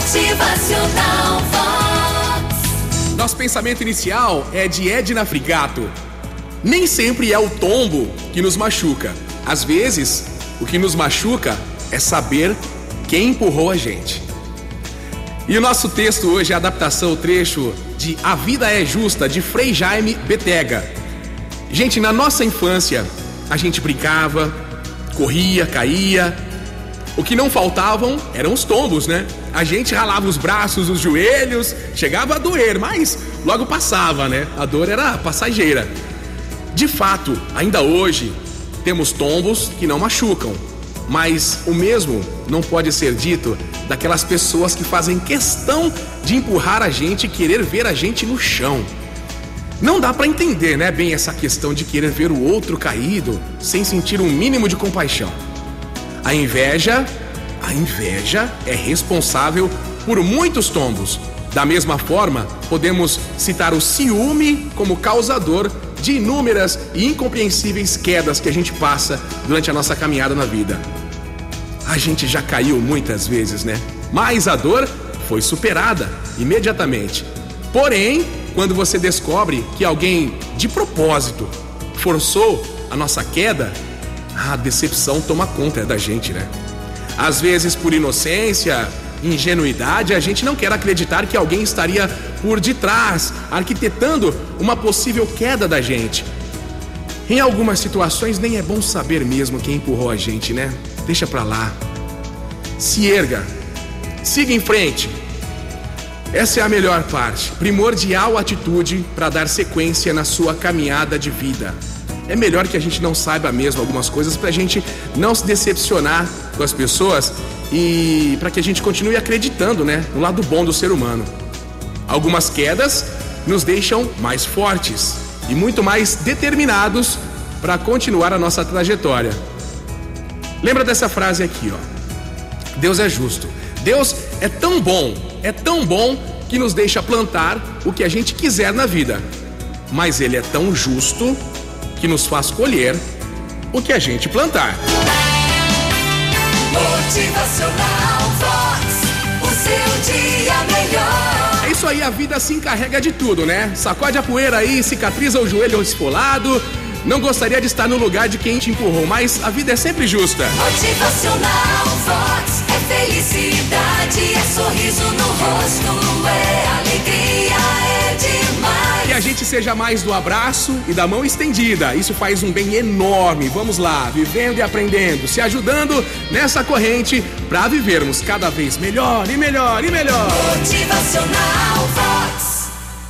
Motivacional Vox. Nosso pensamento inicial é de Edna Frigato. Nem sempre é o tombo que nos machuca. Às vezes, o que nos machuca é saber quem empurrou a gente. E o nosso texto hoje é a adaptação, o trecho de A Vida é Justa, de Frei Jaime Betega. Gente, na nossa infância, a gente brincava, corria, caía. O que não faltavam eram os tombos, né? A gente ralava os braços, os joelhos, chegava a doer, mas logo passava, né? A dor era passageira. De fato, ainda hoje, temos tombos que não machucam, mas o mesmo não pode ser dito daquelas pessoas que fazem questão de empurrar a gente e querer ver a gente no chão. Não dá para entender, né, bem essa questão de querer ver o outro caído sem sentir um mínimo de compaixão. A inveja, a inveja é responsável por muitos tombos. Da mesma forma, podemos citar o ciúme como causador de inúmeras e incompreensíveis quedas que a gente passa durante a nossa caminhada na vida. A gente já caiu muitas vezes, né? Mas a dor foi superada imediatamente. Porém, quando você descobre que alguém de propósito forçou a nossa queda, a decepção toma conta da gente, né? Às vezes, por inocência, ingenuidade, a gente não quer acreditar que alguém estaria por detrás, arquitetando uma possível queda da gente. Em algumas situações, nem é bom saber mesmo quem empurrou a gente, né? Deixa pra lá. Se erga. Siga em frente. Essa é a melhor parte. Primordial atitude para dar sequência na sua caminhada de vida. É melhor que a gente não saiba mesmo algumas coisas para a gente não se decepcionar com as pessoas e para que a gente continue acreditando, né, no lado bom do ser humano. Algumas quedas nos deixam mais fortes e muito mais determinados para continuar a nossa trajetória. Lembra dessa frase aqui, ó. Deus é justo. Deus é tão bom, é tão bom que nos deixa plantar o que a gente quiser na vida. Mas ele é tão justo que nos faz colher o que a gente plantar. Motivacional Vox. O seu dia melhor. É isso aí, a vida se encarrega de tudo, né? Sacode a poeira aí, cicatriza o joelho esfolado. Não gostaria de estar no lugar de quem te empurrou, mas a vida é sempre justa. Motivacional Vox. É felicidade, é sorriso no rosto, é seja mais do abraço e da mão estendida. Isso faz um bem enorme. Vamos lá, vivendo e aprendendo, se ajudando nessa corrente para vivermos cada vez melhor e melhor e melhor. Motivacional